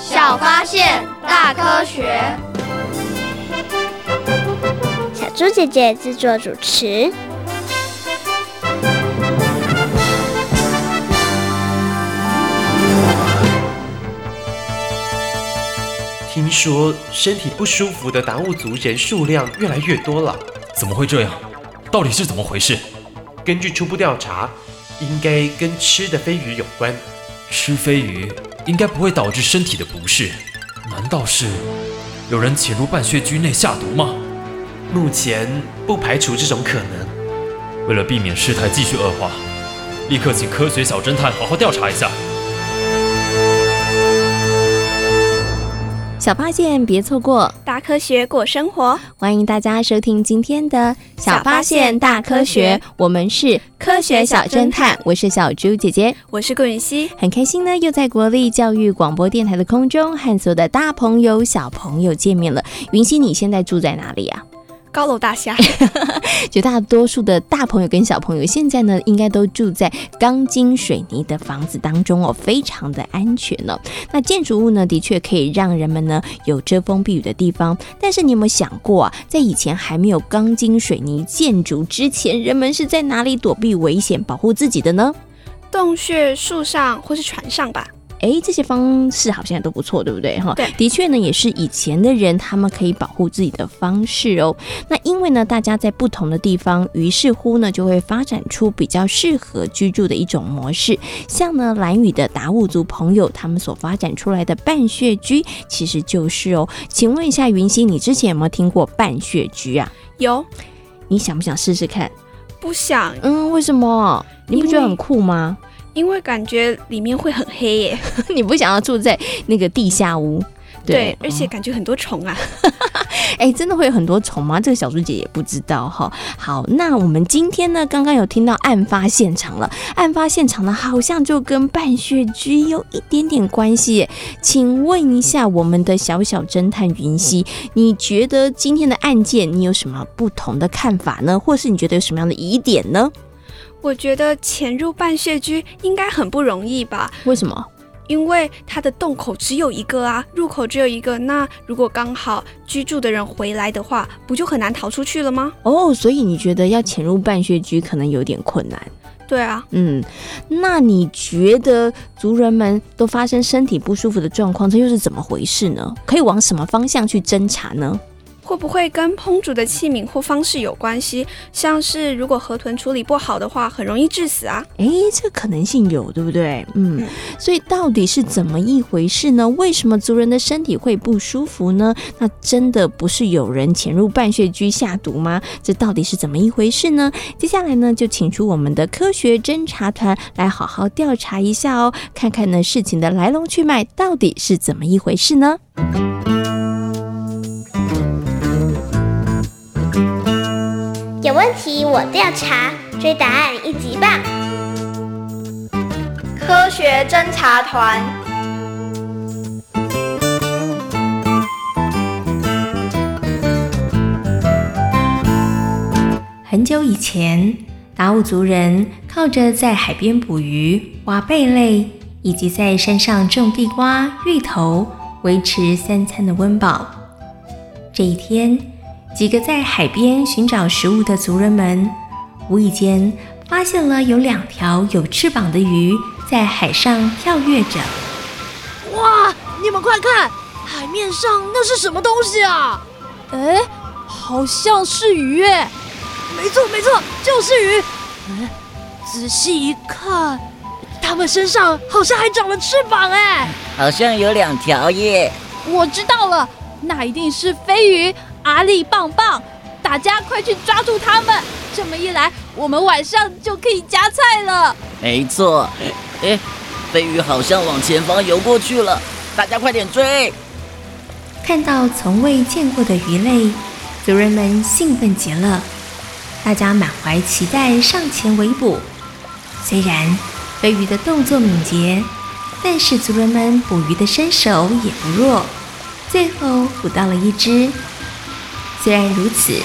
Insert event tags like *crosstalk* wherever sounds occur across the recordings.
小发现，大科学。小猪姐姐制作主持。听说身体不舒服的达悟族人数量越来越多了，怎么会这样？到底是怎么回事？根据初步调查，应该跟吃的飞鱼有关。吃飞鱼应该不会导致身体的不适，难道是有人潜入半穴居内下毒吗？目前不排除这种可能。为了避免事态继续恶化，立刻请科学小侦探好好调查一下。小发现，别错过大科学过生活。欢迎大家收听今天的《小发现大科学》，我们是科学小侦探。我是小猪姐姐，我是顾允熙，很开心呢，又在国立教育广播电台的空中和所有的大朋友、小朋友见面了。云熙，你现在住在哪里啊？高楼大厦，*laughs* 绝大多数的大朋友跟小朋友现在呢，应该都住在钢筋水泥的房子当中哦，非常的安全哦。那建筑物呢，的确可以让人们呢有遮风避雨的地方。但是你有没有想过啊，在以前还没有钢筋水泥建筑之前，人们是在哪里躲避危险、保护自己的呢？洞穴、树上或是船上吧。哎，这些方式好像都不错，对不对？哈，对，的确呢，也是以前的人他们可以保护自己的方式哦。那因为呢，大家在不同的地方，于是乎呢，就会发展出比较适合居住的一种模式。像呢，蓝屿的达悟族朋友他们所发展出来的半穴居，其实就是哦。请问一下云溪，你之前有没有听过半穴居啊？有，你想不想试试看？不想。嗯，为什么？你不觉得很酷吗？因为感觉里面会很黑耶，*laughs* 你不想要住在那个地下屋？对，对，而且感觉很多虫啊！*laughs* 哎、欸，真的会有很多虫吗？这个小猪姐也不知道哈。好，那我们今天呢，刚刚有听到案发现场了，案发现场呢，好像就跟半血居有一点点关系耶。请问一下，我们的小小侦探云溪，你觉得今天的案件你有什么不同的看法呢？或是你觉得有什么样的疑点呢？我觉得潜入半穴居应该很不容易吧？为什么？因为它的洞口只有一个啊，入口只有一个。那如果刚好居住的人回来的话，不就很难逃出去了吗？哦，所以你觉得要潜入半穴居可能有点困难？对啊，嗯，那你觉得族人们都发生身体不舒服的状况，这又是怎么回事呢？可以往什么方向去侦查呢？会不会跟烹煮的器皿或方式有关系？像是如果河豚处理不好的话，很容易致死啊！诶，这可能性有，对不对？嗯，嗯，所以到底是怎么一回事呢？为什么族人的身体会不舒服呢？那真的不是有人潜入半穴居下毒吗？这到底是怎么一回事呢？接下来呢，就请出我们的科学侦查团来好好调查一下哦，看看呢事情的来龙去脉到底是怎么一回事呢？有问题我调查，追答案一级棒！科学侦查团。很久以前，达悟族人靠着在海边捕鱼、挖贝类，以及在山上种地瓜、芋头，维持三餐的温饱。这一天，几个在海边寻找食物的族人们，无意间发现了有两条有翅膀的鱼在海上跳跃着。哇！你们快看，海面上那是什么东西啊？哎，好像是鱼哎！没错没错，就是鱼。嗯，仔细一看，它们身上好像还长了翅膀哎！好像有两条耶。我知道了，那一定是飞鱼。阿力棒棒，大家快去抓住他们！这么一来，我们晚上就可以夹菜了。没错，哎，飞鱼好像往前方游过去了，大家快点追！看到从未见过的鱼类，族人们兴奋极了，大家满怀期待上前围捕。虽然飞鱼的动作敏捷，但是族人们捕鱼的身手也不弱，最后捕到了一只。虽然如此，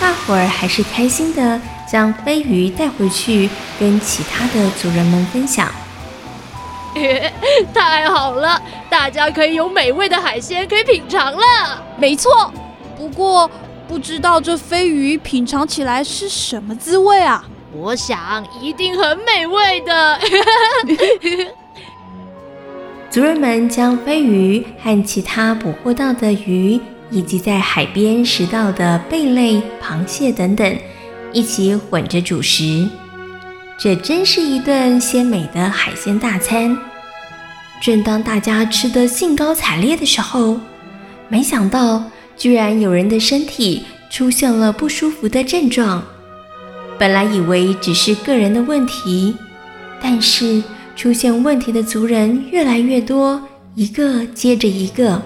大伙儿还是开心地将飞鱼带回去，跟其他的族人们分享。*laughs* 太好了，大家可以有美味的海鲜可以品尝了。没错，不过不知道这飞鱼品尝起来是什么滋味啊？我想一定很美味的。族人们将飞鱼和其他捕获到的鱼，以及在海边拾到的贝类、螃蟹等等，一起混着煮食。这真是一顿鲜美的海鲜大餐。正当大家吃得兴高采烈的时候，没想到居然有人的身体出现了不舒服的症状。本来以为只是个人的问题，但是出现问题的族人越来越多，一个接着一个。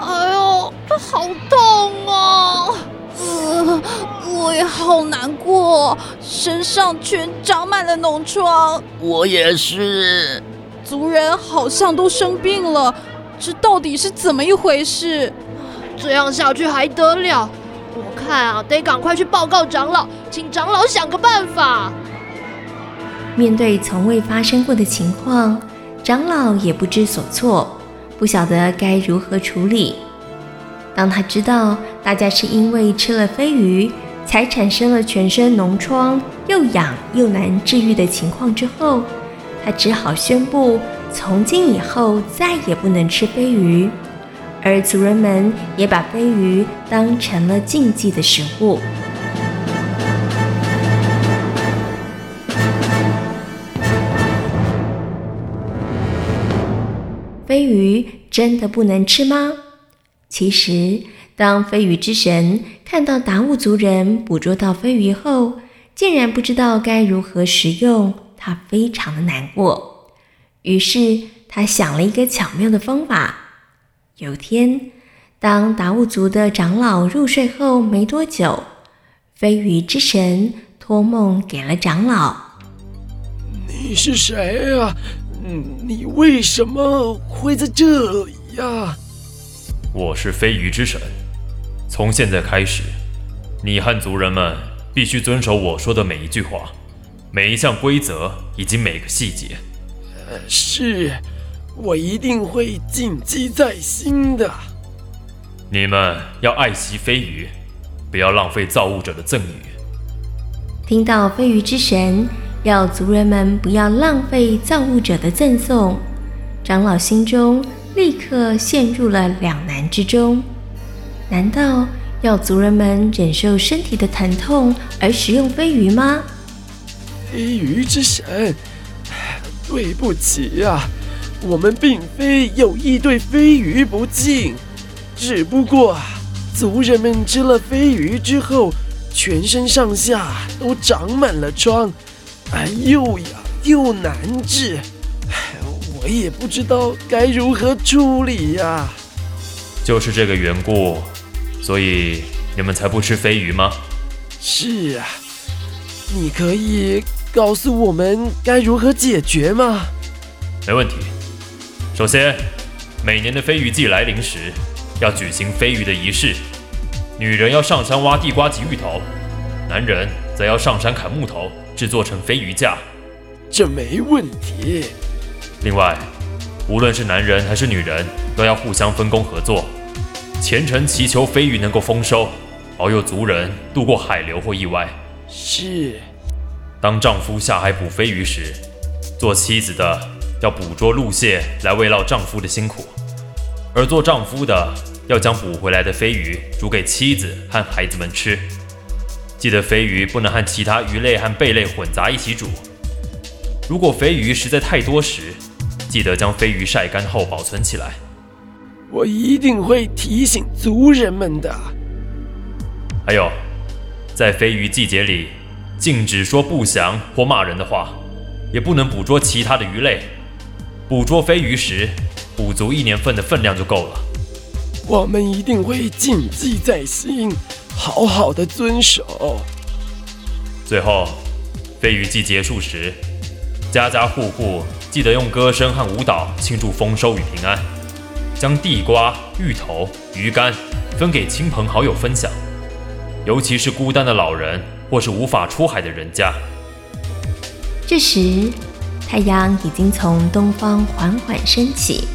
哎呦，这好痛啊！呃，我也好难过，身上全长满了脓疮。我也是。族人好像都生病了，这到底是怎么一回事？这样下去还得了？我看啊，得赶快去报告长老，请长老想个办法。面对从未发生过的情况，长老也不知所措，不晓得该如何处理。当他知道大家是因为吃了飞鱼，才产生了全身脓疮、又痒又难治愈的情况之后，他只好宣布，从今以后再也不能吃飞鱼。而族人们也把飞鱼当成了禁忌的食物。飞鱼真的不能吃吗？其实，当飞鱼之神看到达悟族人捕捉到飞鱼后，竟然不知道该如何食用，他非常的难过。于是，他想了一个巧妙的方法。有天，当达悟族的长老入睡后没多久，飞鱼之神托梦给了长老：“你是谁啊？你为什么会在这里呀？”“我是飞鱼之神。从现在开始，你和族人们必须遵守我说的每一句话、每一项规则以及每个细节。”“呃是。”我一定会谨记在心的。你们要爱惜飞鱼，不要浪费造物者的赠予。听到飞鱼之神要族人们不要浪费造物者的赠送，长老心中立刻陷入了两难之中。难道要族人们忍受身体的疼痛而食用飞鱼吗？飞鱼之神，对不起呀、我们并非有意对飞鱼不敬，只不过族人们吃了飞鱼之后，全身上下都长满了疮，哎，又痒又难治，哎，我也不知道该如何处理呀。就是这个缘故，所以你们才不吃飞鱼吗？是啊，你可以告诉我们该如何解决吗？没问题。首先，每年的飞鱼季来临时，要举行飞鱼的仪式。女人要上山挖地瓜及芋头，男人则要上山砍木头，制作成飞鱼架。这没问题。另外，无论是男人还是女人，都要互相分工合作，虔诚祈求飞鱼能够丰收，保佑族人度过海流或意外。是。当丈夫下海捕飞鱼时，做妻子的。要捕捉陆蟹来慰劳丈夫的辛苦，而做丈夫的要将捕回来的飞鱼煮给妻子和孩子们吃。记得飞鱼不能和其他鱼类和贝类混杂一起煮。如果飞鱼实在太多时，记得将飞鱼晒干后保存起来。我一定会提醒族人们的。还有，在飞鱼季节里，禁止说不祥或骂人的话，也不能捕捉其他的鱼类。捕捉飞鱼时，补足一年份的分量就够了。我们一定会谨记在心，好好的遵守。最后，飞鱼季结束时，家家户户记得用歌声和舞蹈庆祝丰收与平安，将地瓜、芋头、鱼干分给亲朋好友分享，尤其是孤单的老人或是无法出海的人家。这时，太阳已经从东方缓缓升起，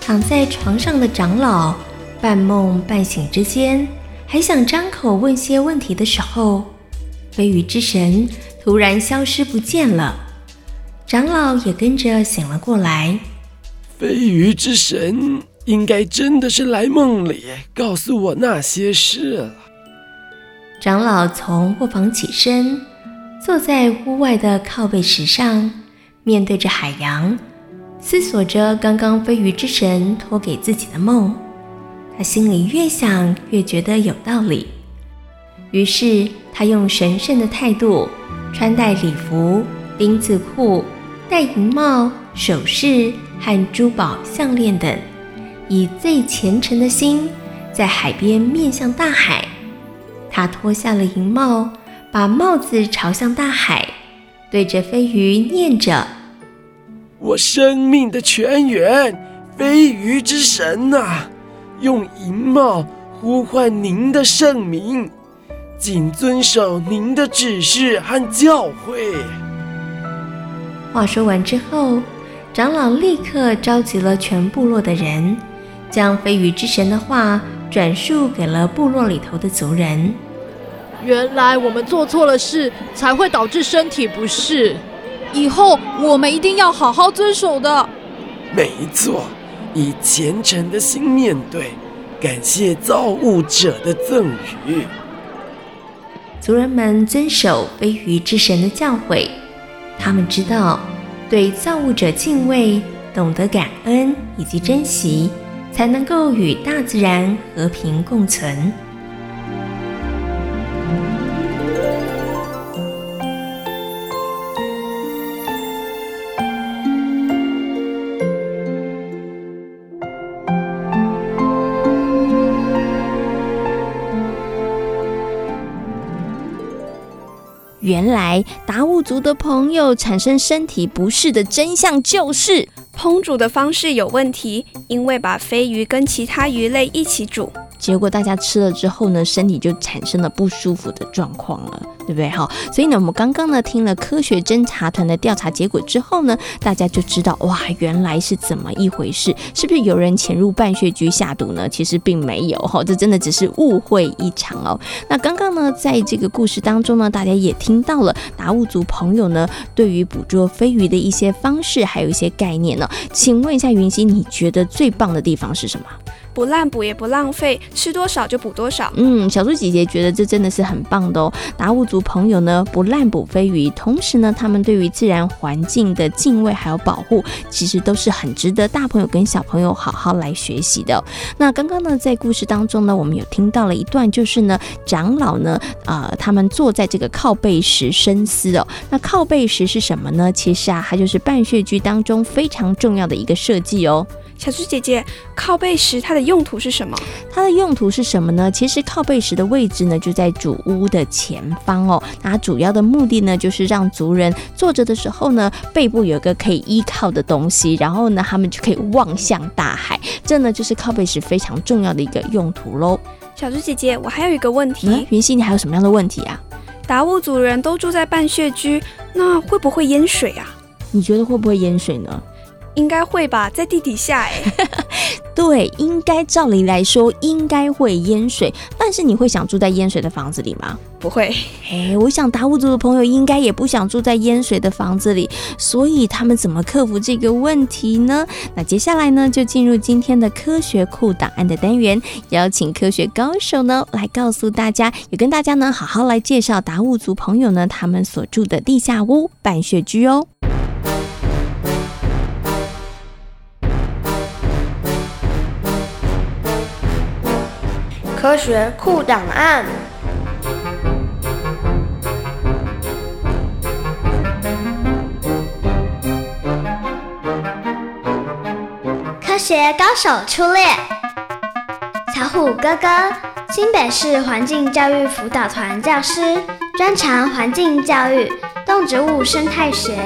躺在床上的长老半梦半醒之间，还想张口问些问题的时候，飞鱼之神突然消失不见了，长老也跟着醒了过来。飞鱼之神应该真的是来梦里告诉我那些事了。长老从卧房起身，坐在屋外的靠背石上，面对着海洋，思索着刚刚飞鱼之神托给自己的梦。他心里越想越觉得有道理，于是他用神圣的态度，穿戴礼服、丁字裤、戴银帽、首饰和珠宝项链等，以最虔诚的心，在海边面向大海。他脱下了银帽，把帽子朝向大海，对着飞鱼念着：“我生命的泉源，飞鱼之神啊！”用银帽呼唤您的圣名，谨遵守您的指示和教诲。话说完之后，长老立刻召集了全部落的人，将飞羽之神的话转述给了部落里头的族人。原来我们做错了事，才会导致身体不适。以后我们一定要好好遵守的。没错。以虔诚的心面对，感谢造物者的赠予。族人们遵守飞鱼之神的教诲，他们知道对造物者敬畏，懂得感恩以及珍惜，才能够与大自然和平共存。原来达悟族的朋友产生身体不适的真相就是烹煮的方式有问题，因为把飞鱼跟其他鱼类一起煮。结果大家吃了之后呢，身体就产生了不舒服的状况了，对不对？哈，所以呢，我们刚刚呢听了科学侦查团的调查结果之后呢，大家就知道哇，原来是怎么一回事？是不是有人潜入半穴居下毒呢？其实并没有哈，这真的只是误会一场哦。那刚刚呢，在这个故事当中呢，大家也听到了达悟族朋友呢对于捕捉飞鱼的一些方式，还有一些概念呢。请问一下云溪，你觉得最棒的地方是什么？不滥捕也不浪费，吃多少就补多少。嗯，小猪姐姐觉得这真的是很棒的哦。达悟族朋友呢，不滥捕飞鱼，同时呢，他们对于自然环境的敬畏还有保护，其实都是很值得大朋友跟小朋友好好来学习的。那刚刚呢，在故事当中呢，我们有听到了一段，就是呢，长老呢，呃，他们坐在这个靠背石深思哦。那靠背石是什么呢？其实啊，它就是半穴居当中非常重要的一个设计哦。小猪姐姐，靠背石它的用途是什么？它的用途是什么呢？其实靠背石的位置呢，就在主屋的前方哦。那它主要的目的呢，就是让族人坐着的时候呢，背部有一个可以依靠的东西，然后呢，他们就可以望向大海。这呢，就是靠背石非常重要的一个用途喽。小猪姐姐，我还有一个问题。嗯，云溪，你还有什么样的问题啊？达悟族人都住在半穴居，那会不会淹水啊？你觉得会不会淹水呢？应该会吧，在地底下哎。*laughs* 对，应该照理来说应该会淹水，但是你会想住在淹水的房子里吗？不会。哎，我想达悟族的朋友应该也不想住在淹水的房子里，所以他们怎么克服这个问题呢？那接下来呢，就进入今天的科学库档案的单元，邀请科学高手呢来告诉大家，也跟大家呢好好来介绍达悟族朋友呢他们所住的地下屋半穴居哦。科学库档案。科学高手出列，小虎哥哥，新北市环境教育辅导团教师，专长环境教育、动植物生态学。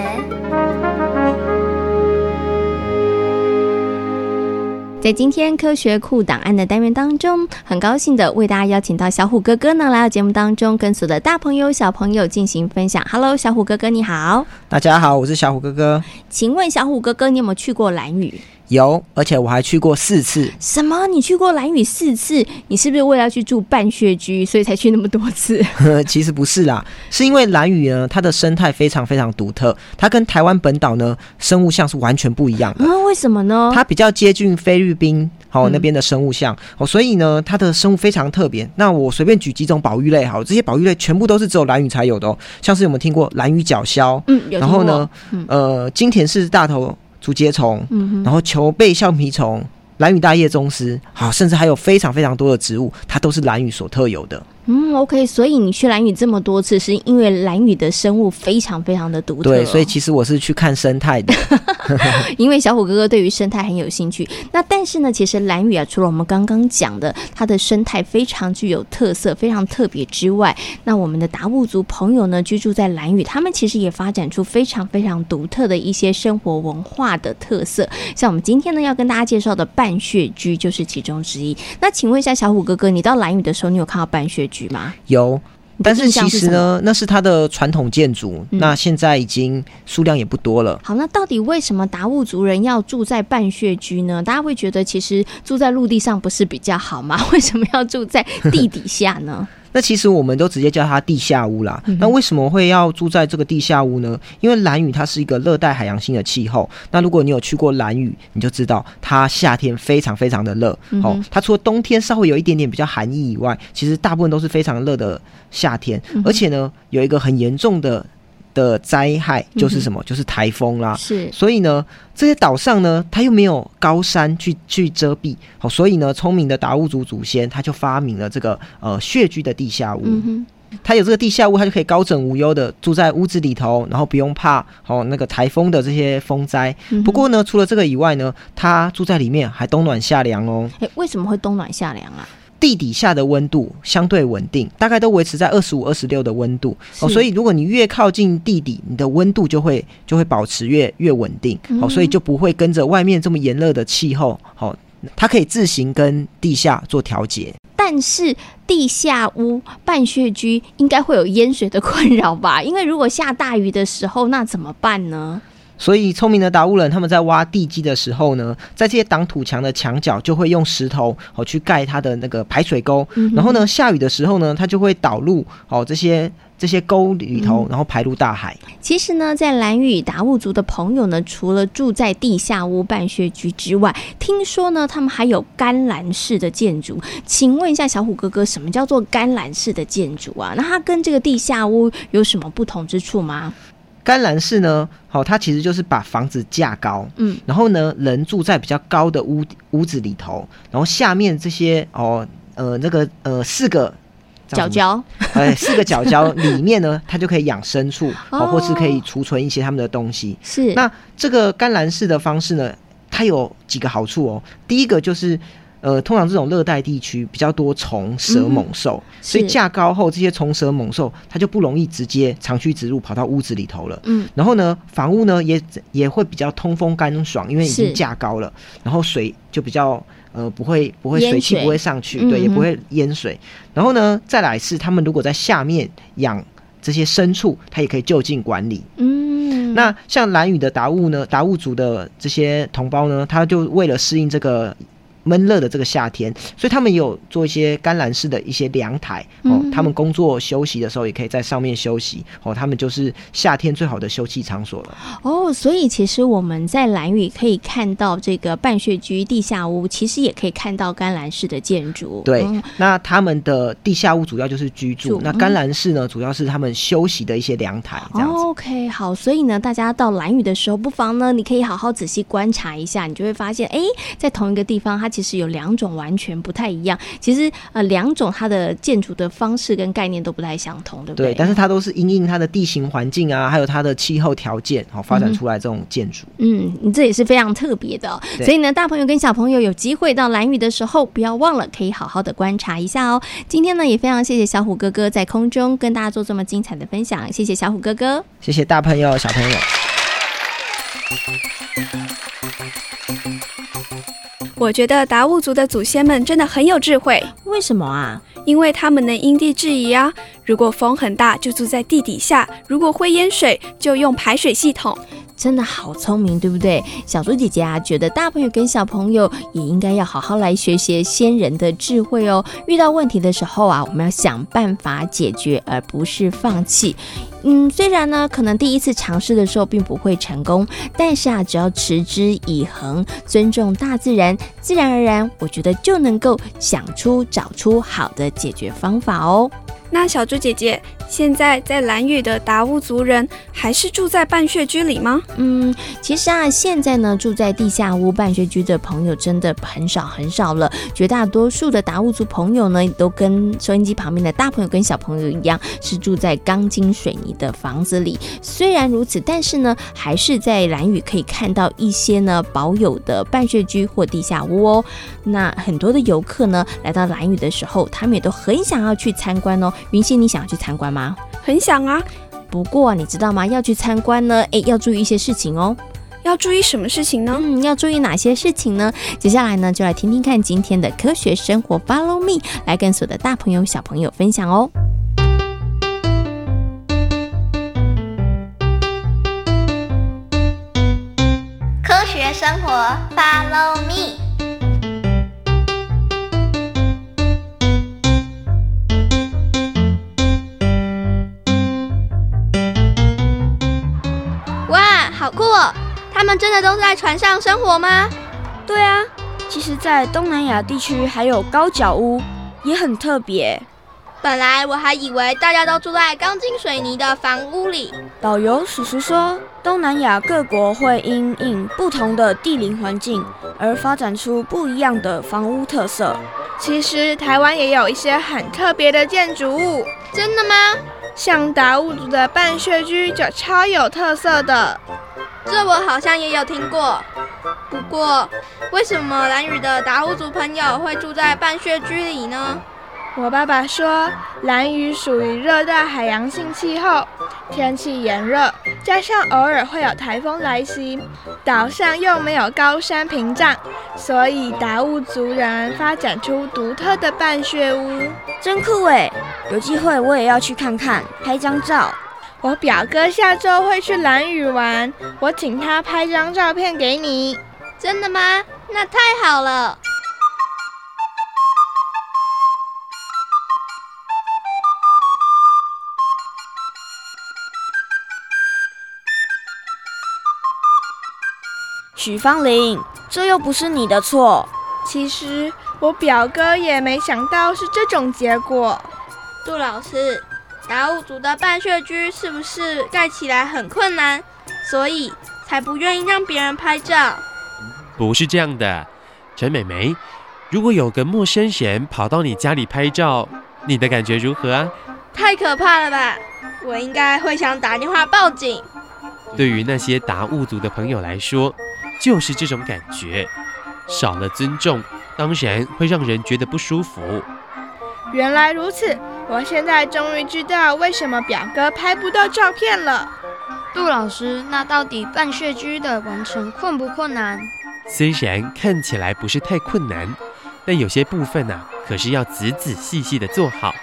在今天科学库档案的单元当中，很高兴的为大家邀请到小虎哥哥呢来到节目当中，跟所有的大朋友小朋友进行分享。Hello，小虎哥哥你好。大家好，我是小虎哥哥。请问小虎哥哥，你有没有去过蓝屿？有，而且我还去过四次。什么？你去过兰屿四次？你是不是为了要去住半穴居，所以才去那么多次？*laughs* 其实不是啦，是因为兰屿呢，它的生态非常非常独特，它跟台湾本岛呢生物像是完全不一样的。嗯，为什么呢？它比较接近菲律宾好、哦、那边的生物相哦，所以呢，它的生物非常特别。那我随便举几种保育类好，这些保育类全部都是只有兰屿才有的哦，像是有没有听过兰屿角鸮？嗯，有。然后呢，嗯、呃，金田氏大头。竹节虫，然后球背橡皮虫、蓝羽大叶棕丝，好，甚至还有非常非常多的植物，它都是蓝羽所特有的。嗯，OK，所以你去蓝屿这么多次，是因为蓝屿的生物非常非常的独特哦。对，所以其实我是去看生态的。*laughs* 因为小虎哥哥对于生态很有兴趣。那但是呢，其实蓝屿啊，除了我们刚刚讲的它的生态非常具有特色、非常特别之外，那我们的达悟族朋友呢，居住在蓝屿，他们其实也发展出非常非常独特的一些生活文化的特色。像我们今天呢要跟大家介绍的半穴居就是其中之一。那请问一下小虎哥哥，你到蓝屿的时候，你有看到半穴居吗？有，但是其实呢，那是它的传统建筑，嗯，那现在已经数量也不多了。好，那到底为什么达悟族人要住在半穴居呢？大家会觉得其实住在陆地上不是比较好吗？*laughs* 为什么要住在地底下呢？那其实我们都直接叫它地下屋啦。那为什么会要住在这个地下屋呢？因为兰屿它是一个热带海洋性的气候。那如果你有去过兰屿，你就知道它夏天非常非常的热。哦，它除了冬天稍微有一点点比较寒意以外，其实大部分都是非常热的夏天。而且呢，有一个很严重的。的灾害就是什么？嗯、就是台风啦。是，所以呢，这些岛上呢，它又没有高山去去遮蔽，好，所以呢，聪明的达悟族祖先他就发明了这个呃穴居的地下屋。嗯他有这个地下屋，他就可以高枕无忧的住在屋子里头，然后不用怕哦那个台风的这些风灾。不过呢，除了这个以外呢，他住在里面还冬暖夏凉哦。诶，为什么会冬暖夏凉啊？地底下的温度相对稳定，大概都维持在二十五、二十六的温度哦。所以如果你越靠近地底，你的温度就会就会保持越越稳定哦。所以就不会跟着外面这么炎热的气候哦。它可以自行跟地下做调节。但是地下屋半穴居应该会有淹水的困扰吧？因为如果下大雨的时候，那怎么办呢？所以，聪明的达悟人他们在挖地基的时候呢，在这些挡土墙的墙角就会用石头哦去盖它的那个排水沟，然后呢，下雨的时候呢，它就会导入哦这些这些沟里头，然后排入大海。其实呢，在蓝屿达悟族的朋友呢，除了住在地下屋半穴居之外，听说呢，他们还有甘蓝式的建筑。请问一下小虎哥哥，什么叫做甘蓝式的建筑啊？那它跟这个地下屋有什么不同之处吗？干栏式呢，好、哦，它其实就是把房子架高，嗯，然后呢，人住在比较高的屋屋子里头，然后下面这些哦，呃，那个呃，四个角角，哎，四个角角 *laughs* 里面呢，它就可以养牲畜，哦，或是可以储存一些他们的东西。是，那这个干栏式的方式呢，它有几个好处哦。第一个就是。呃，通常这种热带地区比较多虫蛇猛兽，嗯，所以架高后，这些虫蛇猛兽它就不容易直接长驱直入跑到屋子里头了。嗯，然后呢，房屋呢也也会比较通风干爽，因为已经架高了，然后水就比较呃不会不会水汽不会上去，对，也不会淹水。然后呢，再来是他们如果在下面养这些牲畜，它也可以就近管理。嗯，那像蓝屿的达悟呢，达悟族的这些同胞呢，他就为了适应这个。闷热的这个夏天，所以他们也有做一些干栏式的一些凉台哦。他们工作休息的时候，也可以在上面休息哦。他们就是夏天最好的休憩场所了哦。所以其实我们在蓝雨可以看到这个半穴居地下屋，其实也可以看到甘蓝式的建筑。对、嗯，那他们的地下屋主要就是居住，那甘蓝式呢，主要是他们休息的一些凉台。这样子。哦、OK，好，所以呢，大家到蓝雨的时候，不妨呢，你可以好好仔细观察一下，你就会发现，哎，在同一个地方，它其实有两种完全不太一样。其实呃，两种它的建筑的方式式跟概念都不太相同，对不对？对，但是它都是因应它的地形环境啊，还有它的气候条件，好发展出来这种建筑。嗯，你这也是非常特别的。所以呢，大朋友跟小朋友有机会到蓝屿的时候，不要忘了可以好好的观察一下哦。今天呢，也非常谢谢小虎哥哥在空中跟大家做这么精彩的分享，谢谢小虎哥哥，谢谢大朋友小朋友。我觉得达悟族的祖先们真的很有智慧。为什么啊？因为他们能因地制宜啊。如果风很大，就住在地底下；如果会淹水，就用排水系统。真的好聪明，对不对？小猪姐姐啊，觉得大朋友跟小朋友也应该要好好来学习先人的智慧哦。遇到问题的时候啊，我们要想办法解决，而不是放弃。嗯，虽然呢，可能第一次尝试的时候并不会成功，但是啊，只要持之以恒，尊重大自然，自然而然，我觉得就能够想出、找出好的解决方法哦。那小猪姐姐，现在在兰屿的达悟族人还是住在半穴居里吗？嗯，其实啊，现在呢，住在地下屋半穴居的朋友真的很少很少了。绝大多数的达悟族朋友呢，都跟收音机旁边的大朋友跟小朋友一样，是住在钢筋水泥的房子里。虽然如此，但是呢，还是在兰屿可以看到一些呢保有的半穴居或地下屋哦。那很多的游客呢，来到兰屿的时候，他们也都很想要去参观哦。云溪，你想要去参观吗？很想啊，不过你知道吗？要去参观呢，诶，要注意一些事情哦。要注意什么事情呢？嗯，要注意哪些事情呢？接下来呢，就来听听看今天的科学生活，Follow me，来跟所有的大朋友、小朋友分享哦。科学生活，Follow me。好酷哦！他们真的都在船上生活吗？对啊，其实，在东南亚地区还有高脚屋，也很特别。本来我还以为大家都住在钢筋水泥的房屋里。导游叔叔说，东南亚各国会因应不同的地理环境而发展出不一样的房屋特色。其实台湾也有一些很特别的建筑物。真的吗？像达悟族的半穴居就超有特色的。这我好像也有听过，不过为什么蓝屿的达悟族朋友会住在半穴居里呢？我爸爸说，蓝屿属于热带海洋性气候，天气炎热，加上偶尔会有台风来袭，岛上又没有高山屏障，所以达悟族人发展出独特的半穴屋。真酷诶！有机会我也要去看看，拍张照。我表哥下周会去蓝屿玩，我请他拍张照片给你。真的吗？那太好了。许芳玲，这又不是你的错。其实我表哥也没想到是这种结果。杜老师。达悟族的半穴居是不是盖起来很困难，所以才不愿意让别人拍照？不是这样的，陈美眉，如果有个陌生人跑到你家里拍照，你的感觉如何啊？太可怕了吧！我应该会想打电话报警。对于那些达悟族的朋友来说，就是这种感觉，少了尊重，当然会让人觉得不舒服。原来如此。我现在终于知道为什么表哥拍不到照片了。杜老师，那到底半穴居的完成困不困难？虽然看起来不是太困难，但有些部分啊，可是要仔仔细细的做好。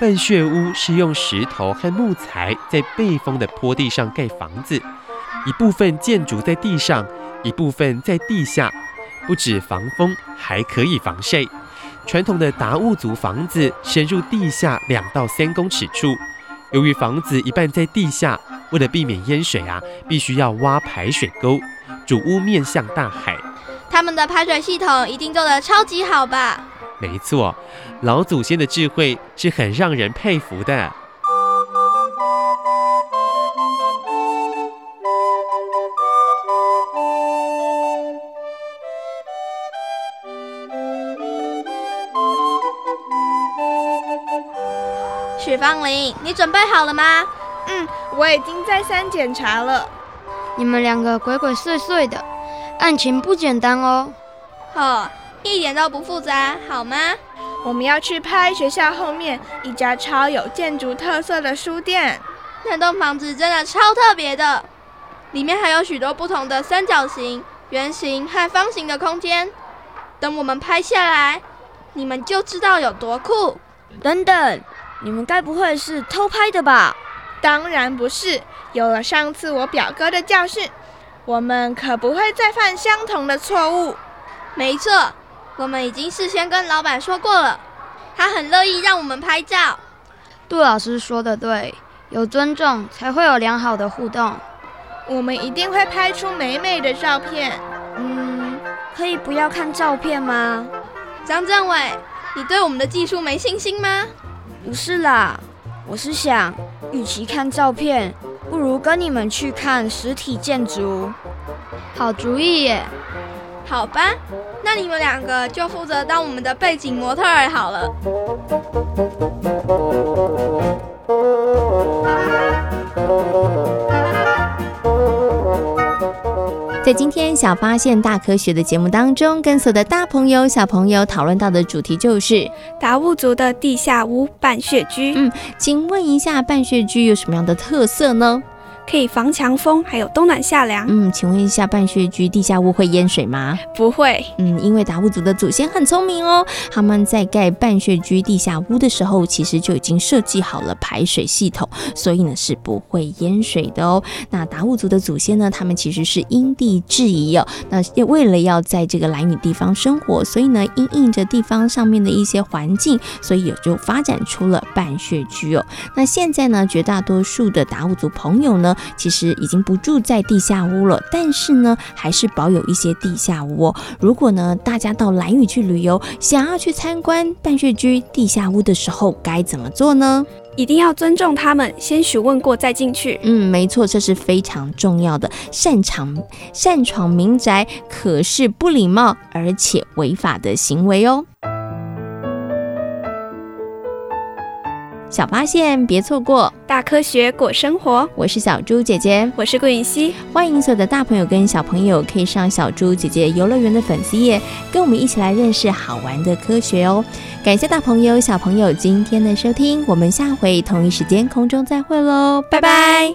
半穴屋是用石头和木材在背风的坡地上盖房子，一部分建筑在地上，一部分在地下，不止防风，还可以防晒。传统的达悟族房子深入地下两到三公尺处，由于房子一半在地下，为了避免淹水啊，必须要挖排水沟，主屋面向大海。他们的排水系统一定做得超级好吧？没错，老祖先的智慧是很让人佩服的。芳玲，你准备好了吗？嗯，我已经再三检查了。你们两个鬼鬼祟祟的，案情不简单哦。呵，一点都不复杂，好吗？我们要去拍学校后面一家超有建筑特色的书店。那栋房子真的超特别的，里面还有许多不同的三角形、圆形和方形的空间。等我们拍下来，你们就知道有多酷。等等，你们该不会是偷拍的吧？当然不是。有了上次我表哥的教训，我们可不会再犯相同的错误。没错，我们已经事先跟老板说过了，他很乐意让我们拍照。杜老师说的对，有尊重才会有良好的互动。我们一定会拍出美美的照片。嗯，可以不要看照片吗？张政委，你对我们的技术没信心吗？不是啦，我是想，与其看照片，不如跟你们去看实体建筑。好主意耶！好吧，那你们两个就负责当我们的背景模特儿好了。在今天小发现大科学的节目当中，跟所有的大朋友、小朋友讨论到的主题就是达悟族的地下屋半穴居。嗯，请问一下，半穴居有什么样的特色呢？可以防强风，还有冬暖夏凉。嗯，请问一下，半穴居地下屋会淹水吗？不会。嗯，因为达悟族的祖先很聪明哦，他们在盖半穴居地下屋的时候，其实就已经设计好了排水系统，所以呢是不会淹水的哦。那达悟族的祖先呢，他们其实是因地制宜哦。那为了要在这个蓝雨地方生活，所以呢，因应着地方上面的一些环境，所以也就发展出了半穴居哦。那现在呢，绝大多数的达悟族朋友呢，其实已经不住在地下屋了，但是呢，还是保有一些地下屋哦。如果呢，大家到蓝屿去旅游，想要去参观半穴居地下屋的时候，该怎么做呢？一定要尊重他们，先询问过再进去。嗯，没错，这是非常重要的。擅闯擅闯民宅可是不礼貌而且违法的行为哦。小发现，别错过大科学过生活。我是小猪姐姐，我是顾允熙。欢迎所有的大朋友跟小朋友可以上小猪姐姐游乐园的粉丝页，跟我们一起来认识好玩的科学哦。感谢大朋友小朋友今天的收听，我们下回同一时间空中再会喽，拜拜。